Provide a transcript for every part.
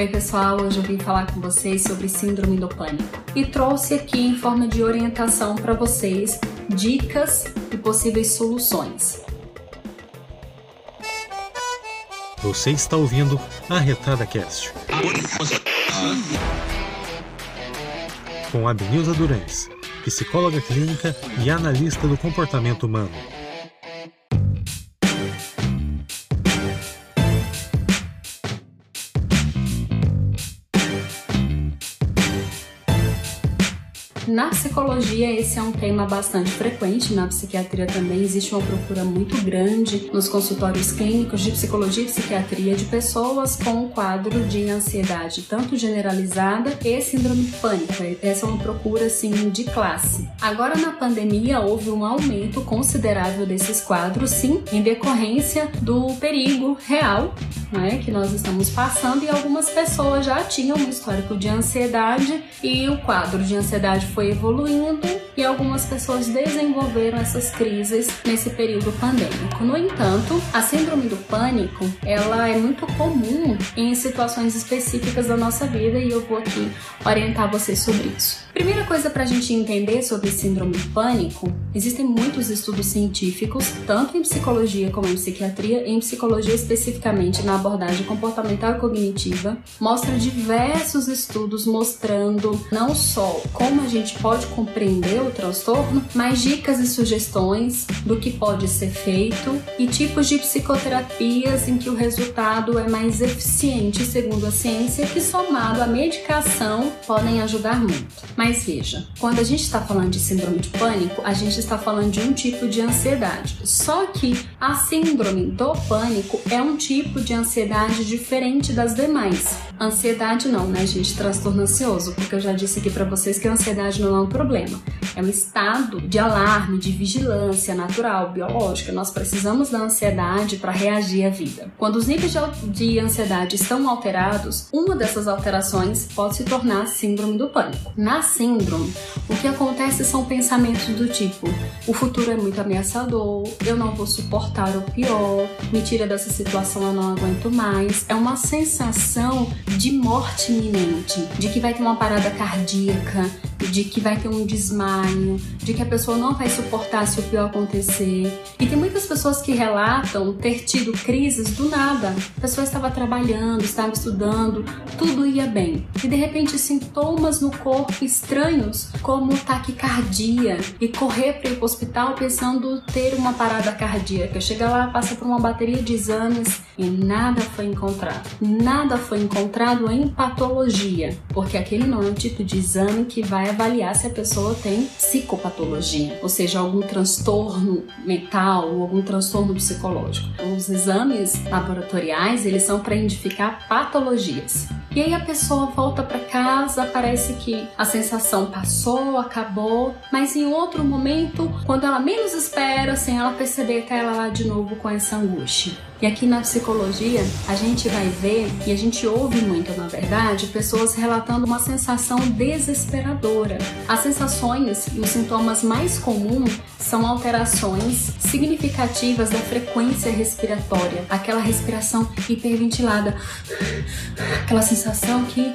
Oi, pessoal, hoje eu vim falar com vocês sobre Síndrome do Pânico e trouxe aqui em forma de orientação para vocês dicas e possíveis soluções. Você está ouvindo a Retada Cast com a Benilza Durães, psicóloga clínica e analista do comportamento humano. Na psicologia, esse é um tema bastante frequente, na psiquiatria também existe uma procura muito grande nos consultórios clínicos de psicologia e psiquiatria de pessoas com um quadro de ansiedade, tanto generalizada e síndrome de pânico. Essa é uma procura assim de classe. Agora na pandemia houve um aumento considerável desses quadros, sim, em decorrência do perigo real né, que nós estamos passando e algumas pessoas já tinham um histórico de ansiedade e o quadro de ansiedade foi evoluindo e algumas pessoas desenvolveram essas crises nesse período pandêmico. No entanto, a síndrome do pânico, ela é muito comum em situações específicas da nossa vida e eu vou aqui orientar vocês sobre isso. Primeira coisa para a gente entender sobre síndrome do pânico, existem muitos estudos científicos, tanto em psicologia como em psiquiatria, em psicologia especificamente na abordagem comportamental e cognitiva, mostra diversos estudos mostrando não só como a gente pode compreender o transtorno, mas dicas e sugestões do que pode ser feito e tipos de psicoterapias em que o resultado é mais eficiente, segundo a ciência, que somado à medicação podem ajudar muito. Mas veja, quando a gente está falando de síndrome de pânico, a gente está falando de um tipo de ansiedade. Só que a síndrome do pânico é um tipo de ansiedade diferente das demais. Ansiedade não, né, gente? Transtorno ansioso, porque eu já disse aqui para vocês que a ansiedade não é um problema. É um estado de alarme, de vigilância natural, biológica. Nós precisamos da ansiedade para reagir à vida. Quando os níveis de ansiedade estão alterados, uma dessas alterações pode se tornar síndrome do pânico. Na síndrome, o que acontece são pensamentos do tipo: o futuro é muito ameaçador, eu não vou suportar o pior, me tira dessa situação, eu não aguento mais. É uma sensação de morte iminente, de que vai ter uma parada cardíaca, de que vai ter um desmaio, de que a pessoa não vai suportar se o pior acontecer. E tem muitas pessoas que relatam ter tido crises do nada. A pessoa estava trabalhando, estava estudando, tudo ia bem. E de repente sintomas no corpo estranhos, como taquicardia, e correr para o hospital pensando ter uma parada cardíaca. Chega lá, passa por uma bateria de exames e nada foi encontrado. Nada foi encontrado em patologia, porque aquele não é o tipo de exame que vai avaliar se a pessoa tem psicopatologia, ou seja, algum transtorno mental ou algum transtorno psicológico. Os exames laboratoriais, eles são para identificar patologias. E aí a pessoa volta para casa, parece que a sensação passou, acabou, mas em outro momento, quando ela menos espera, sem ela perceber, tá ela lá de novo com essa angústia. E aqui na psicologia, a gente vai ver e a gente ouve muito, na verdade, pessoas relatando uma sensação desesperadora. As sensações e os sintomas mais comuns são alterações significativas da frequência respiratória, aquela respiração hiperventilada, aquela sensação que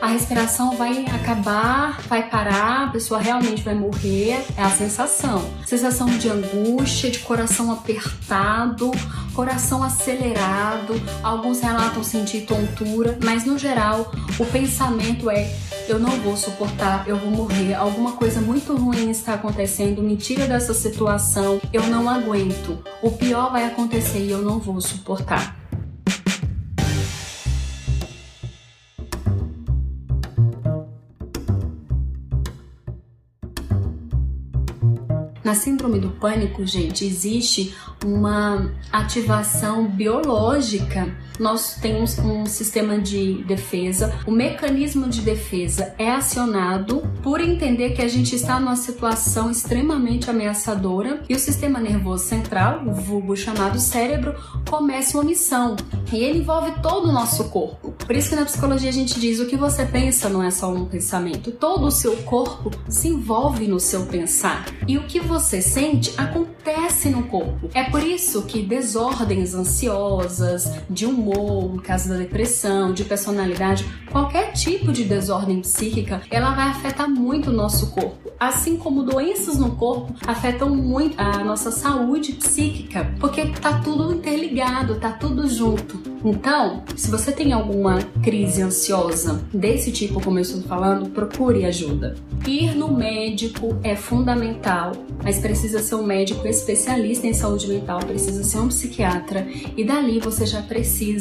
a respiração vai acabar, vai parar, a pessoa realmente vai morrer. É a sensação. Sensação de angústia, de coração apertado, coração acelerado. Alguns relatam sentir tontura, mas no geral o pensamento é eu não vou suportar, eu vou morrer, alguma coisa muito ruim está acontecendo, me tira dessa situação, eu não aguento. O pior vai acontecer e eu não vou suportar. Na síndrome do pânico, gente, existe uma ativação biológica. Nós temos um sistema de defesa. O mecanismo de defesa é acionado por entender que a gente está numa situação extremamente ameaçadora e o sistema nervoso central, o vulgo chamado cérebro, começa uma missão. E ele envolve todo o nosso corpo. Por isso que na psicologia a gente diz o que você pensa não é só um pensamento. Todo o seu corpo se envolve no seu pensar. E o que você sente acontece no corpo. É por isso que desordens ansiosas, de humor, no caso da depressão, de personalidade, qualquer tipo de desordem psíquica, ela vai afetar muito o nosso corpo. Assim como doenças no corpo afetam muito a nossa saúde psíquica, porque tá tudo interligado, tá tudo junto. Então, se você tem alguma crise ansiosa desse tipo, como eu estou falando, procure ajuda. Ir no médico é fundamental, mas precisa ser um médico especialista em saúde mental, precisa ser um psiquiatra e dali você já precisa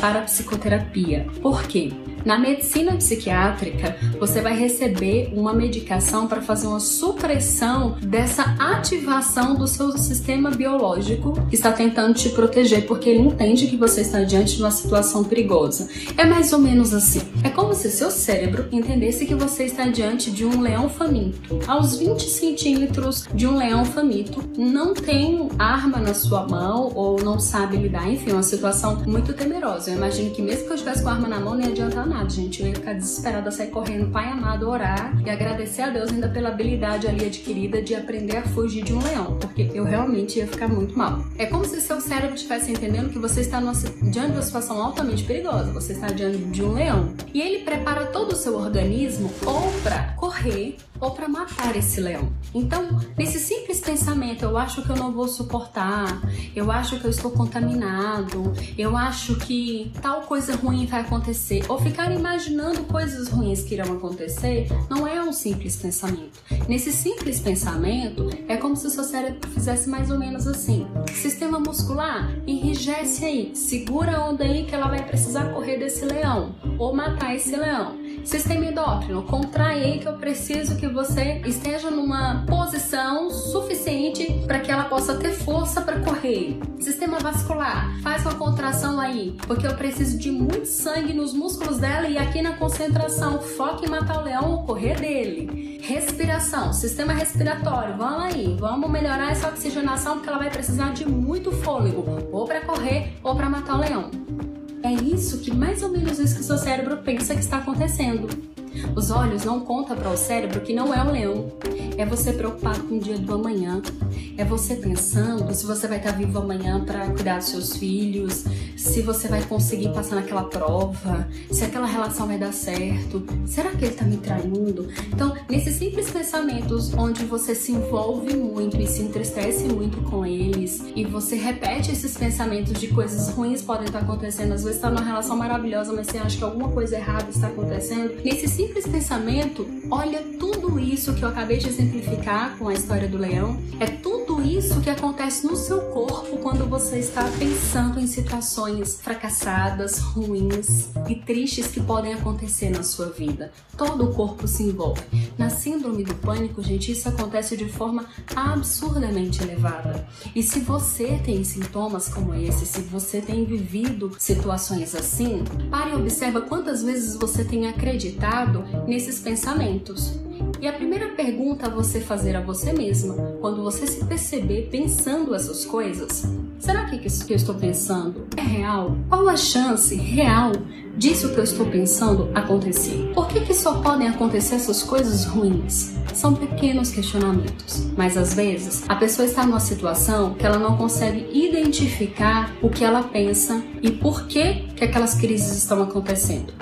para a psicoterapia. Por quê? Na medicina psiquiátrica, você vai receber uma medicação para fazer uma supressão dessa ativação do seu sistema biológico que está tentando te proteger, porque ele entende que você está diante de uma situação perigosa. É mais ou menos assim. É como se seu cérebro entendesse que você está diante de um leão faminto. Aos 20 centímetros de um leão faminto, não tem arma na sua mão ou não sabe lidar. Enfim, uma situação muito temerosa. Eu imagino que mesmo que eu estivesse com a arma na mão, não ia adiantar nada, gente. Eu ia ficar desesperada, sair correndo, pai amado, orar e agradecer a Deus ainda pela habilidade ali adquirida de aprender a fugir de um leão, porque eu realmente ia ficar muito mal. É como se seu cérebro estivesse entendendo que você está numa, diante de uma situação altamente perigosa, você está diante de um leão. E ele prepara todo o seu organismo ou para correr ou para matar esse leão. Então, nesse simples pensamento, eu acho que eu não vou suportar, eu acho que eu estou contaminado, eu acho que tal coisa ruim vai acontecer, ou ficar imaginando coisas ruins que irão acontecer, não é um simples pensamento. Nesse simples pensamento, é como se o seu cérebro fizesse mais ou menos assim: sistema muscular, enrijece aí, segura a onda aí que ela vai precisar correr desse leão ou matar esse leão. Sistema endócrino, contrai aí que eu preciso que você esteja numa posição suficiente para que ela possa ter força para correr. Sistema vascular, faz uma contração aí, porque eu preciso de muito sangue nos músculos dela e aqui na concentração, foque em matar o leão ou correr dele. Respiração, sistema respiratório, vamos aí, vamos melhorar essa oxigenação porque ela vai precisar de muito fôlego, ou para correr ou para matar o leão. É isso que mais ou menos isso que seu cérebro pensa que está acontecendo. Os olhos não contam para o cérebro que não é um leão. É você preocupado com o dia do amanhã. É você pensando se você vai estar vivo amanhã para cuidar dos seus filhos, se você vai conseguir passar naquela prova, se aquela relação vai dar certo. Será que ele está me traindo? Então, nesses simples pensamentos onde você se envolve muito e se entristece muito com eles e você repete esses pensamentos de coisas ruins podem estar acontecendo, às vezes está numa relação maravilhosa, mas você acha que alguma coisa errada está acontecendo. Nesse simples pensamento, olha tudo isso que eu acabei de exemplificar com a história do leão, é tudo isso que acontece no seu corpo quando você está pensando em situações fracassadas, ruins e tristes que podem acontecer na sua vida. Todo o corpo se envolve. Na síndrome do pânico, gente, isso acontece de forma absurdamente elevada. E se você tem sintomas como esse, se você tem vivido situações assim, pare e observa quantas vezes você tem acreditado nesses pensamentos. E a primeira pergunta a você fazer a você mesma, quando você se perceber pensando essas coisas, será que isso que eu estou pensando é real? Qual a chance real disso que eu estou pensando acontecer? Por que, que só podem acontecer essas coisas ruins? São pequenos questionamentos, mas às vezes a pessoa está numa situação que ela não consegue identificar o que ela pensa e por que, que aquelas crises estão acontecendo.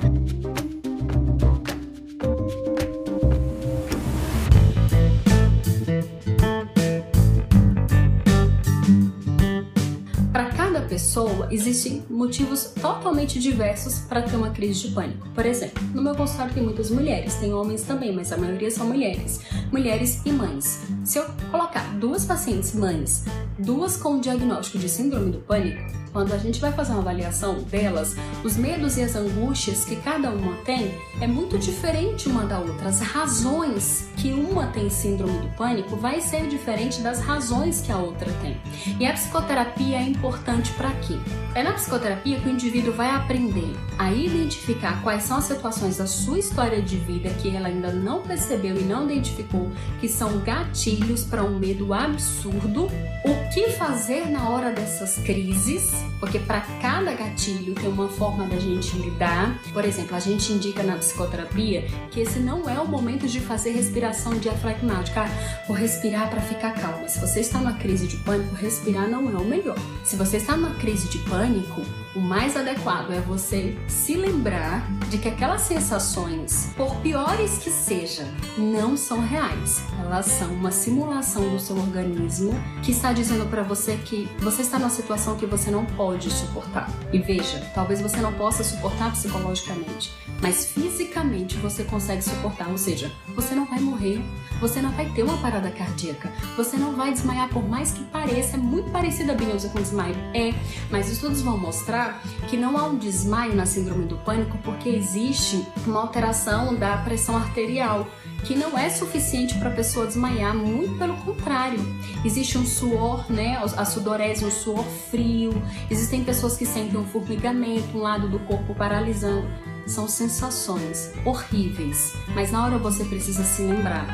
Existem motivos totalmente diversos para ter uma crise de pânico. Por exemplo, no meu consultório tem muitas mulheres, tem homens também, mas a maioria são mulheres. Mulheres e mães. Se eu colocar duas pacientes mães, duas com diagnóstico de síndrome do pânico, quando a gente vai fazer uma avaliação delas, os medos e as angústias que cada uma tem é muito diferente uma da outra. As razões que uma tem síndrome do pânico vai ser diferente das razões que a outra tem. E a psicoterapia é importante para quê? É na psicoterapia que o indivíduo vai aprender a identificar quais são as situações da sua história de vida que ela ainda não percebeu e não identificou, que são gatilhos para um medo absurdo, o que fazer na hora dessas crises, porque para cada gatilho tem uma forma da gente lidar. Por exemplo, a gente indica na psicoterapia que esse não é o momento de fazer respiração diafragmática. Ah, vou respirar para ficar calma. Se você está numa crise de pânico, respirar não é o melhor. Se você está numa crise de pânico, o mais adequado é você se lembrar de que aquelas sensações, por piores que sejam, não são reais. Elas são uma simulação do seu organismo que está dizendo para você que você está numa situação que você não pode suportar. E veja, talvez você não possa suportar psicologicamente, mas fisicamente você consegue suportar, ou seja, você não vai morrer, você não vai ter uma parada cardíaca, você não vai desmaiar, por mais que pareça, é muito parecida a bineusa com desmaio. É, mas estudos vão mostrar que não há um desmaio na síndrome do pânico porque existe uma alteração da pressão arterial que não é suficiente para a pessoa desmaiar, muito pelo contrário. Existe um suor, né, a sudorese, um suor frio. Existem pessoas que sentem um formigamento, um lado do corpo paralisando. São sensações horríveis, mas na hora você precisa se lembrar,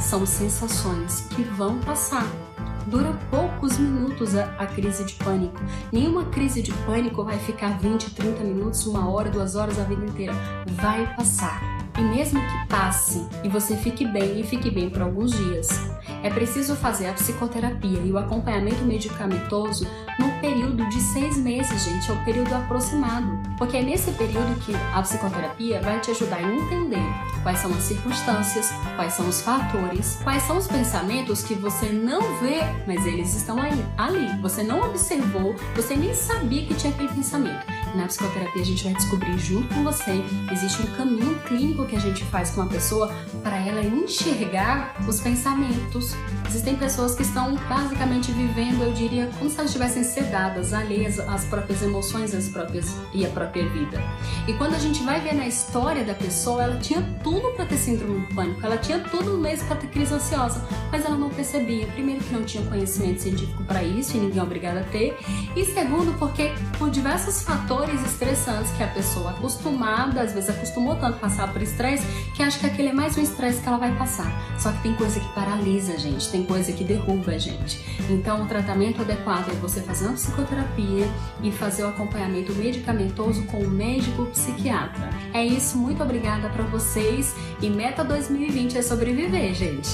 são sensações que vão passar. Dura poucos minutos a, a, crise de pânico. Nenhuma crise de pânico vai ficar 20, 30 minutos, uma hora, duas horas, a vida inteira. Vai passar. E mesmo que passe e você fique bem e fique bem por alguns dias, é preciso fazer a psicoterapia e o acompanhamento medicamentoso no período de seis meses, gente, é o período aproximado. Porque é nesse período que a psicoterapia vai te ajudar a entender quais são as circunstâncias, quais são os fatores, quais são os pensamentos que você não vê, mas eles estão aí, ali. Você não observou, você nem sabia que tinha aquele pensamento. Na psicoterapia a gente vai descobrir junto com você, existe um caminho clínico que a gente faz com a pessoa para ela enxergar os pensamentos. Existem pessoas que estão basicamente vivendo, eu diria, como se elas estivessem sedadas, alheias às próprias emoções às próprias, e à própria vida. E quando a gente vai ver na história da pessoa, ela tinha tudo para ter síndrome do pânico, ela tinha tudo mesmo para ter crise ansiosa, mas ela não percebia. Primeiro, que não tinha conhecimento científico para isso e ninguém é obrigado a ter, e segundo, porque por diversos fatores estressantes que a pessoa acostumada, às vezes acostumou tanto a passar por estresse, que acha que aquele é mais um estresse que ela vai passar. Só que tem coisa que paralisa a gente, tem coisa que derruba a gente. Então, o tratamento adequado é você fazer uma psicoterapia e fazer o acompanhamento medicamentoso com o médico psiquiatra. É isso, muito obrigada para vocês e meta 2020 é sobreviver, gente.